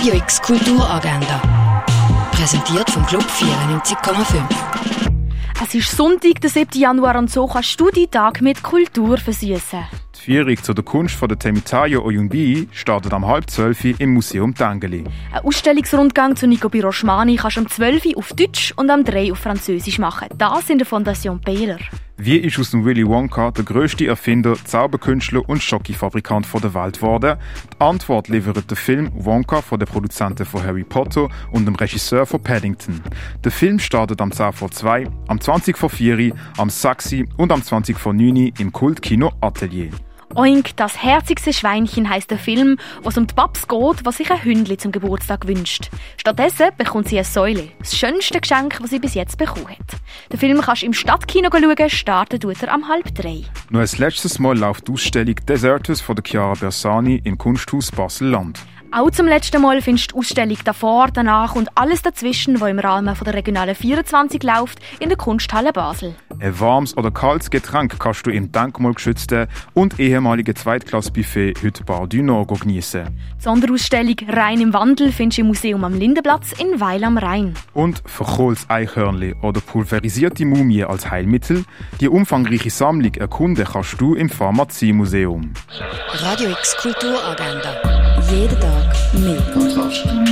Radio X Kulturagenda. Präsentiert vom Club 94,5. Es ist Sonntag, der 7. Januar und so kannst du die Tag mit Kultur versüßen. Die Führung zu der Kunst von der Temitayo Oyunbi startet am halb zwölf im Museum Tangeli. Ein Ausstellungsrundgang zu Nico Biroschmani kannst du am 12 Uhr auf Deutsch und am 3 Uhr auf Französisch machen. Das in der Fondation Baylor. Wie ist aus dem Willy Wonka der grösste Erfinder, Zauberkünstler und Schokifabrikant der Welt geworden? Die Antwort liefert der Film Wonka von den Produzenten von Harry Potter und dem Regisseur von Paddington. Der Film startet am 10 vor 2, am 20 vor 4, am Saxi und am 20 vor 9 im Kultkino Atelier. Oink, das herzigste Schweinchen heißt der Film, was um die Babs geht, was sich ein Hündli zum Geburtstag wünscht. Stattdessen bekommt sie eine Säule, das schönste Geschenk, das sie bis jetzt bekommen hat. Den Film kannst du im Stadtkino schauen, starten tut er am halb drei. Nur ein letztes Mal läuft die Ausstellung Deserters von der Chiara Bersani im Kunsthaus Basel-Land. Auch zum letzten Mal findest du die Ausstellung davor, danach und alles dazwischen, wo im Rahmen von der Regionalen 24 läuft, in der Kunsthalle Basel. Ein warmes oder kaltes Getränk kannst du im denkmalgeschützten und ehemaligen Zweitklassbuffet heute Bar du Nord geniessen. Die Sonderausstellung Rhein im Wandel findest du im Museum am Lindenplatz in Weil am Rhein. Und verkohltes Eichhörnli oder pulverisierte Mumie als Heilmittel, die umfangreiche Sammlung erkunden kannst du im Pharmaziemuseum. Radio X Kulturagenda. Jeden Tag mehr.